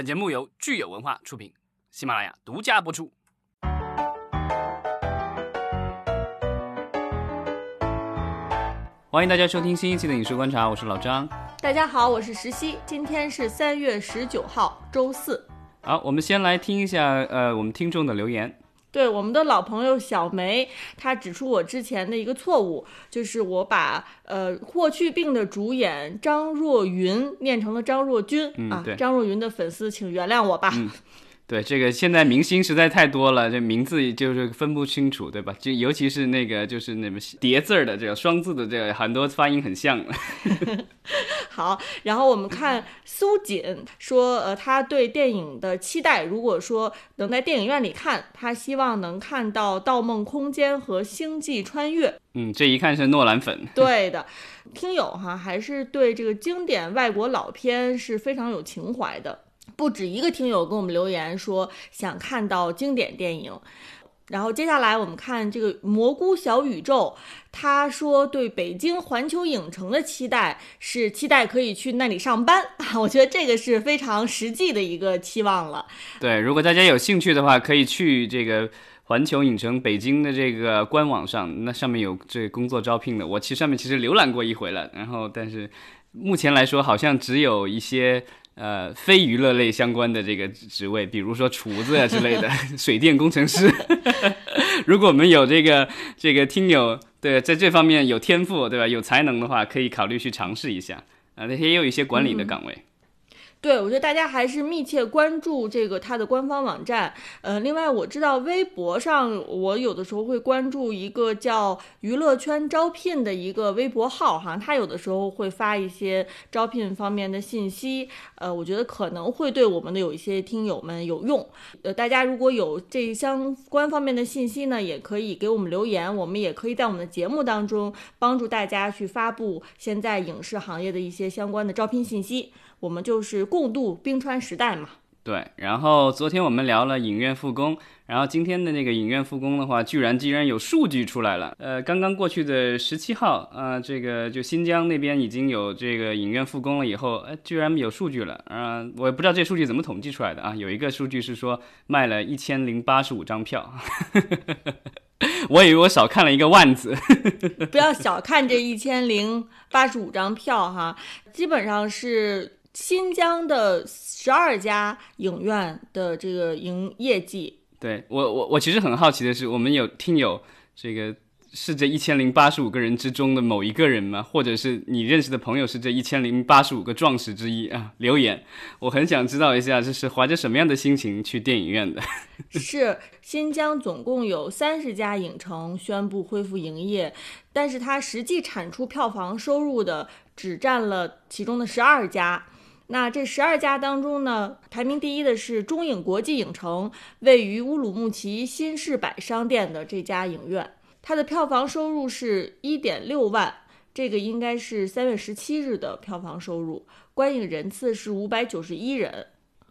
本节目由聚友文化出品，喜马拉雅独家播出。欢迎大家收听新一期的《影视观察》，我是老张。大家好，我是石溪。今天是三月十九号，周四。好，我们先来听一下呃我们听众的留言。对我们的老朋友小梅，她指出我之前的一个错误，就是我把呃霍去病的主演张若昀念成了张若昀、啊。张若昀的粉丝，请原谅我吧。对这个现在明星实在太多了，这名字就是分不清楚，对吧？就尤其是那个就是那么叠字儿的这个双字的这个，很多发音很像。好，然后我们看苏锦说，呃，他对电影的期待，如果说能在电影院里看，他希望能看到《盗梦空间》和《星际穿越》。嗯，这一看是诺兰粉。对的，听友哈还是对这个经典外国老片是非常有情怀的。不止一个听友给我们留言说想看到经典电影。然后接下来我们看这个蘑菇小宇宙，他说对北京环球影城的期待是期待可以去那里上班，我觉得这个是非常实际的一个期望了。对，如果大家有兴趣的话，可以去这个环球影城北京的这个官网上，那上面有这工作招聘的。我其实上面其实浏览过一回了，然后但是目前来说，好像只有一些呃非娱乐类相关的这个职位，比如说厨子啊之类的，水电工程师。如果我们有这个这个听友对在这方面有天赋，对吧？有才能的话，可以考虑去尝试一下。啊，那些也有一些管理的岗位。对，我觉得大家还是密切关注这个它的官方网站。呃，另外我知道微博上，我有的时候会关注一个叫“娱乐圈招聘”的一个微博号，哈，他有的时候会发一些招聘方面的信息。呃，我觉得可能会对我们的有一些听友们有用。呃，大家如果有这相关方面的信息呢，也可以给我们留言，我们也可以在我们的节目当中帮助大家去发布现在影视行业的一些相关的招聘信息。我们就是共度冰川时代嘛。对，然后昨天我们聊了影院复工，然后今天的那个影院复工的话，居然竟然有数据出来了。呃，刚刚过去的十七号，啊、这个就新疆那边已经有这个影院复工了以后，呃，居然有数据了。啊、我也不知道这数据怎么统计出来的啊。有一个数据是说卖了一千零八十五张票，我以为我少看了一个万字。不要小看这一千零八十五张票哈，基本上是新疆的十二家影院的这个营业绩。对我，我我其实很好奇的是，我们有听友这个是这一千零八十五个人之中的某一个人吗？或者是你认识的朋友是这一千零八十五个壮士之一啊？留言，我很想知道一下，这是怀着什么样的心情去电影院的？是新疆总共有三十家影城宣布恢复营业，但是它实际产出票房收入的只占了其中的十二家。那这十二家当中呢，排名第一的是中影国际影城，位于乌鲁木齐新市百商店的这家影院，它的票房收入是一点六万，这个应该是三月十七日的票房收入，观影人次是五百九十一人。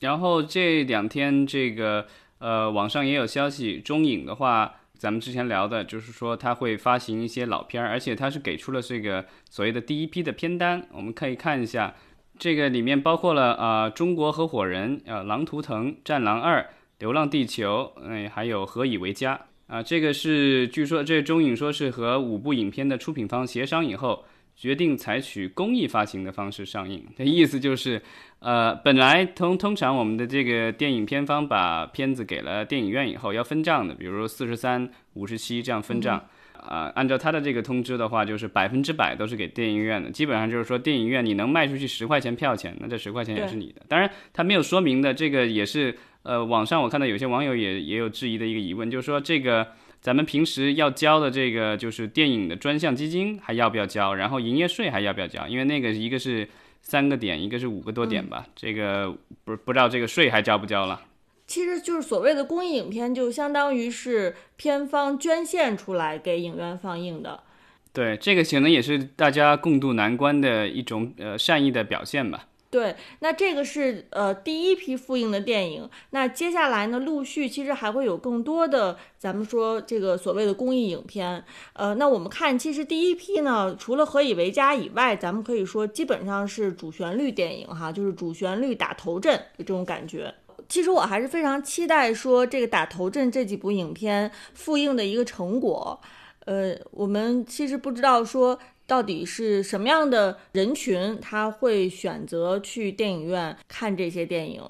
然后这两天这个呃，网上也有消息，中影的话，咱们之前聊的就是说它会发行一些老片儿，而且它是给出了这个所谓的第一批的片单，我们可以看一下。这个里面包括了啊、中国合伙人》、啊，《狼图腾》、《战狼二》、《流浪地球》，嗯、还有《何以为家》啊、这个是据说这中影说是和五部影片的出品方协商以后，决定采取公益发行的方式上映。这意思就是，呃，本来通通常我们的这个电影片方把片子给了电影院以后要分账的，比如说四十三、五十七这样分账。啊、按照他的这个通知的话，就是百分之百都是给电影院的，基本上就是说电影院你能卖出去十块钱票钱，那这十块钱也是你的。当然，他没有说明的，这个也是呃，网上我看到有些网友也也有质疑的一个疑问，就是说这个咱们平时要交的这个就是电影的专项基金还要不要交，然后营业税还要不要交？因为那个一个是三个点，一个是五个多点吧，这个不不知道这个税还交不交了。其实就是所谓的公益影片，就相当于是片方捐献出来给影院放映的。对，这个可能也是大家共度难关的一种呃善意的表现吧。对，那这个是呃第一批复映的电影。那接下来呢，陆续其实还会有更多的，咱们说这个所谓的公益影片。呃，那我们看，其实第一批呢，除了《何以为家》以外，咱们可以说基本上是主旋律电影哈，就是主旋律打头阵的这种感觉。其实我还是非常期待说这个打头阵这几部影片复映的一个成果。呃，我们其实不知道说。到底是什么样的人群他会选择去电影院看这些电影？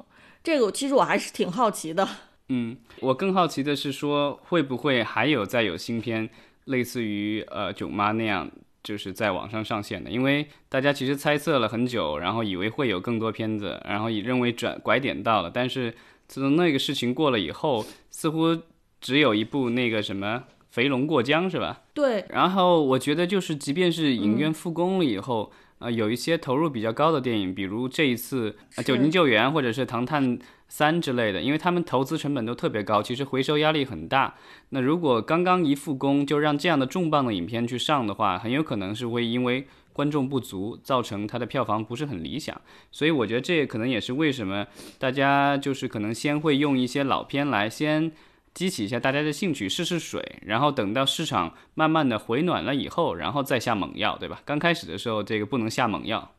这个其实我还是挺好奇的。嗯，我更好奇的是说，会不会还有再有新片，类似于呃《囧妈》那样，就是在网上上线的？因为大家其实猜测了很久，然后以为会有更多片子，然后也认为转拐点到了。但是自从那个事情过了以后，似乎只有一部那个什么。肥龙过江是吧？对。然后我觉得就是，即便是影院复工了以后，啊，有一些投入比较高的电影，比如这一次《九斤救援》或者是《唐探三》之类的，因为他们投资成本都特别高，其实回收压力很大。那如果刚刚一复工就让这样的重磅的影片去上的话，很有可能是会因为观众不足，造成它的票房不是很理想。所以我觉得这可能也是为什么大家就是可能先会用一些老片来先。激起一下大家的兴趣，试试水，然后等到市场慢慢的回暖了以后，然后再下猛药，对吧？刚开始的时候，这个不能下猛药。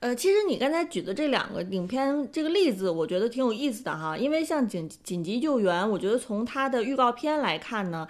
呃，其实你刚才举的这两个影片这个例子，我觉得挺有意思的哈，因为像紧紧急救援，我觉得从它的预告片来看呢。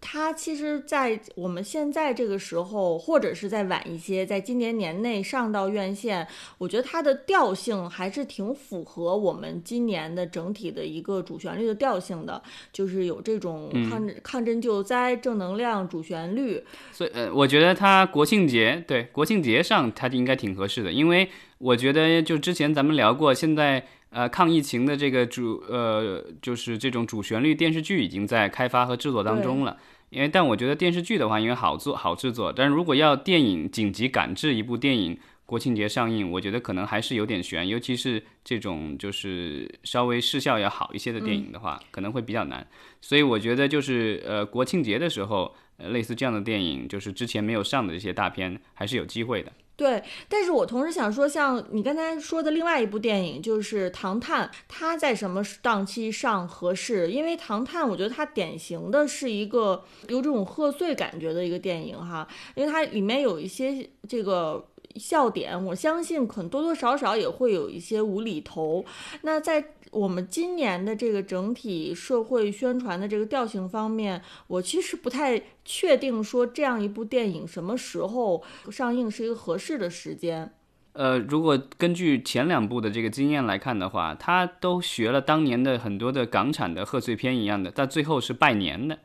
它其实，在我们现在这个时候，或者是再晚一些，在今年年内上到院线，我觉得它的调性还是挺符合我们今年的整体的一个主旋律的调性的，就是有这种抗抗震救灾、正能量主旋律。所以，呃，我觉得它国庆节对国庆节上它就应该挺合适的，因为我觉得就之前咱们聊过，现在呃抗疫情的这个主呃就是这种主旋律电视剧已经在开发和制作当中了。因为，但我觉得电视剧的话，因为好做好制作，但是如果要电影紧急赶制一部电影，国庆节上映，我觉得可能还是有点悬，尤其是这种就是稍微视效要好一些的电影的话，可能会比较难。所以我觉得就是呃国庆节的时候，呃类似这样的电影，就是之前没有上的这些大片，还是有机会的。对，但是我同时想说，像你刚才说的另外一部电影，就是《唐探》，它在什么档期上合适？因为《唐探》，我觉得它典型的是一个有这种贺岁感觉的一个电影哈，因为它里面有一些这个笑点，我相信可能多多少少也会有一些无厘头。那在我们今年的这个整体社会宣传的这个调性方面，我其实不太确定说这样一部电影什么时候上映是一个合适的时间。呃，如果根据前两部的这个经验来看的话，他都学了当年的很多的港产的贺岁片一样的，到最后是拜年的，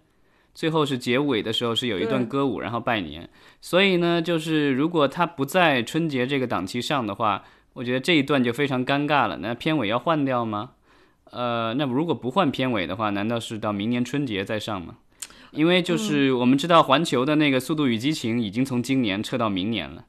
最后是结尾的时候是有一段歌舞，然后拜年。所以呢，就是如果他不在春节这个档期上的话，我觉得这一段就非常尴尬了。那片尾要换掉吗？呃，那如果不换片尾的话，难道是到明年春节再上吗？因为就是我们知道环球的那个《速度与激情》已经从今年撤到明年了，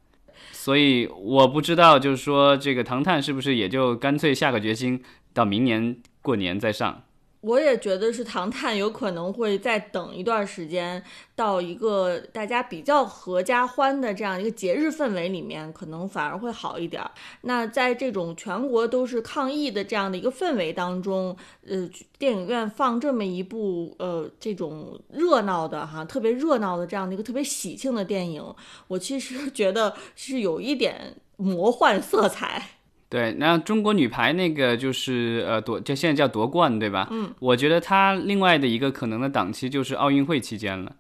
所以我不知道就是说这个《唐探》是不是也就干脆下个决心到明年过年再上。我也觉得是《唐探》有可能会再等一段时间，到一个大家比较合家欢的这样一个节日氛围里面，可能反而会好一点。那在这种全国都是抗疫的这样的一个氛围当中，呃，电影院放这么一部呃这种热闹的哈，特别热闹的这样的一个特别喜庆的电影，我其实觉得是有一点魔幻色彩。对，那中国女排那个就是呃夺，就现在叫夺冠，对吧？嗯，我觉得它另外的一个可能的档期就是奥运会期间了，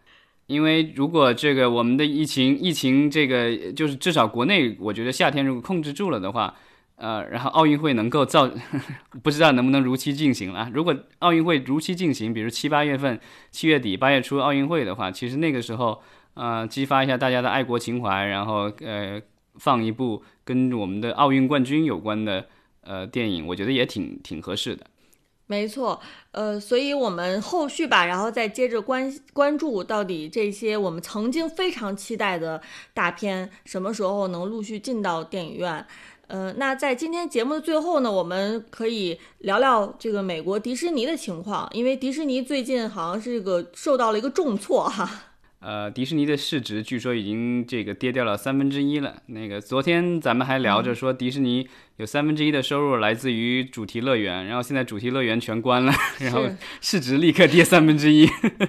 因为如果这个我们的疫情疫情这个就是至少国内，我觉得夏天如果控制住了的话，呃，然后奥运会能够造，不知道能不能如期进行了。如果奥运会如期进行，比如七八月份、七月底、八月初奥运会的话，其实那个时候，呃，激发一下大家的爱国情怀，然后呃。放一部跟我们的奥运冠军有关的呃电影，我觉得也挺挺合适的。没错，呃，所以我们后续吧，然后再接着关关注到底这些我们曾经非常期待的大片什么时候能陆续进到电影院。呃，那在今天节目的最后呢，我们可以聊聊这个美国迪士尼的情况，因为迪士尼最近好像是这个受到了一个重挫哈。呃，迪士尼的市值据说已经这个跌掉了三分之一了。那个昨天咱们还聊着说，迪士尼有三分之一的收入来自于主题乐园，然后现在主题乐园全关了，然后市值立刻跌三分之一。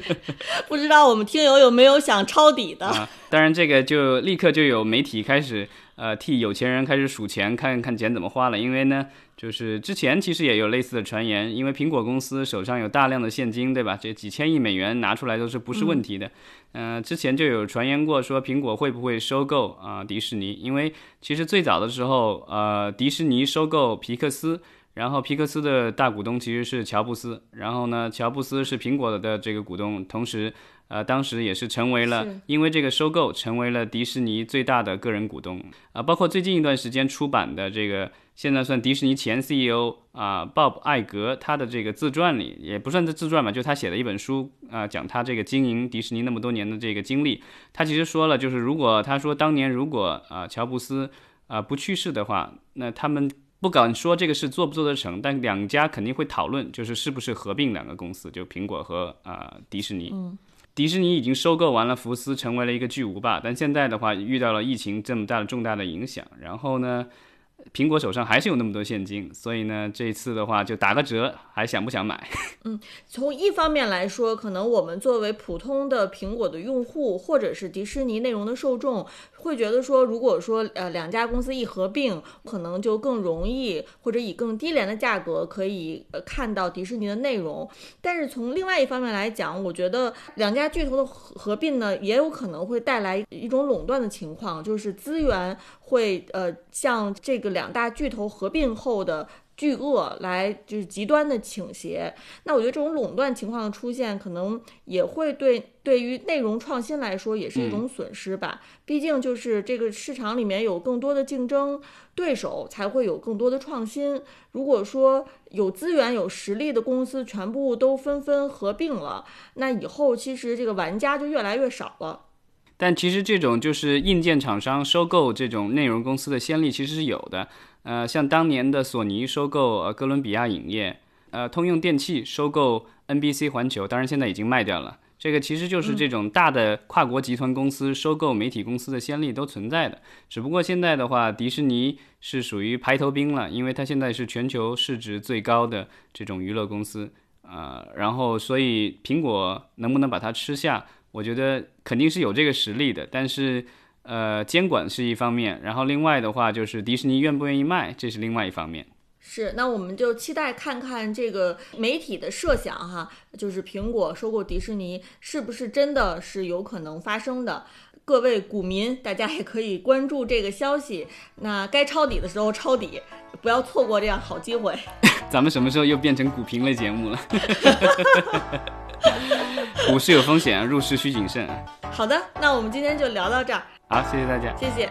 不知道我们听友有没有想抄底的？啊，当然这个就立刻就有媒体开始呃替有钱人开始数钱，看看钱怎么花了，因为呢。就是之前其实也有类似的传言，因为苹果公司手上有大量的现金，对吧？这几千亿美元拿出来都是不是问题的。嗯，之前就有传言过说苹果会不会收购啊迪士尼？因为其实最早的时候，呃，迪士尼收购皮克斯，然后皮克斯的大股东其实是乔布斯，然后呢，乔布斯是苹果的这个股东，同时。呃，当时也是成为了，因为这个收购成为了迪士尼最大的个人股东啊。包括最近一段时间出版的这个，现在算迪士尼前 CEO 啊，Bob 艾格他的这个自传里，也不算是自传吧，就他写的一本书啊，讲他这个经营迪士尼那么多年的这个经历。他其实说了，就是如果他说当年如果啊乔布斯啊不去世的话，那他们不敢说这个事做不做得成，但两家肯定会讨论，就是是不是合并两个公司，就苹果和啊迪士尼。迪士尼已经收购完了福斯，成为了一个巨无霸。但现在的话，遇到了疫情这么大的重大的影响，然后呢？苹果手上还是有那么多现金，所以呢，这次的话就打个折，还想不想买？嗯，从一方面来说，可能我们作为普通的苹果的用户，或者是迪士尼内容的受众，会觉得说，如果说呃两家公司一合并，可能就更容易，或者以更低廉的价格可以呃看到迪士尼的内容。但是从另外一方面来讲，我觉得两家巨头的合合并呢，也有可能会带来一种垄断的情况，就是资源会呃像这个。两大巨头合并后的巨鳄来就是极端的倾斜，那我觉得这种垄断情况的出现，可能也会对对于内容创新来说也是一种损失吧。毕竟就是这个市场里面有更多的竞争对手，才会有更多的创新。如果说有资源有实力的公司全部都纷纷合并了，那以后其实这个玩家就越来越少了。但其实这种就是硬件厂商收购这种内容公司的先例其实是有的，呃，像当年的索尼收购呃哥伦比亚影业，呃，通用电器收购 NBC 环球，当然现在已经卖掉了。这个其实就是这种大的跨国集团公司收购媒体公司的先例都存在的，只不过现在的话，迪士尼是属于排头兵了，因为它现在是全球市值最高的这种娱乐公司，呃，然后所以苹果能不能把它吃下？我觉得肯定是有这个实力的，但是，呃，监管是一方面，然后另外的话就是迪士尼愿不愿意卖，这是另外一方面。是，那我们就期待看看这个媒体的设想哈，就是苹果收购迪士尼是不是真的是有可能发生的？各位股民，大家也可以关注这个消息。那该抄底的时候抄底，不要错过这样好机会。咱们什么时候又变成股评类节目了？股市有风险，入市需谨慎。好的，那我们今天就聊到这儿。好，谢谢大家，谢谢。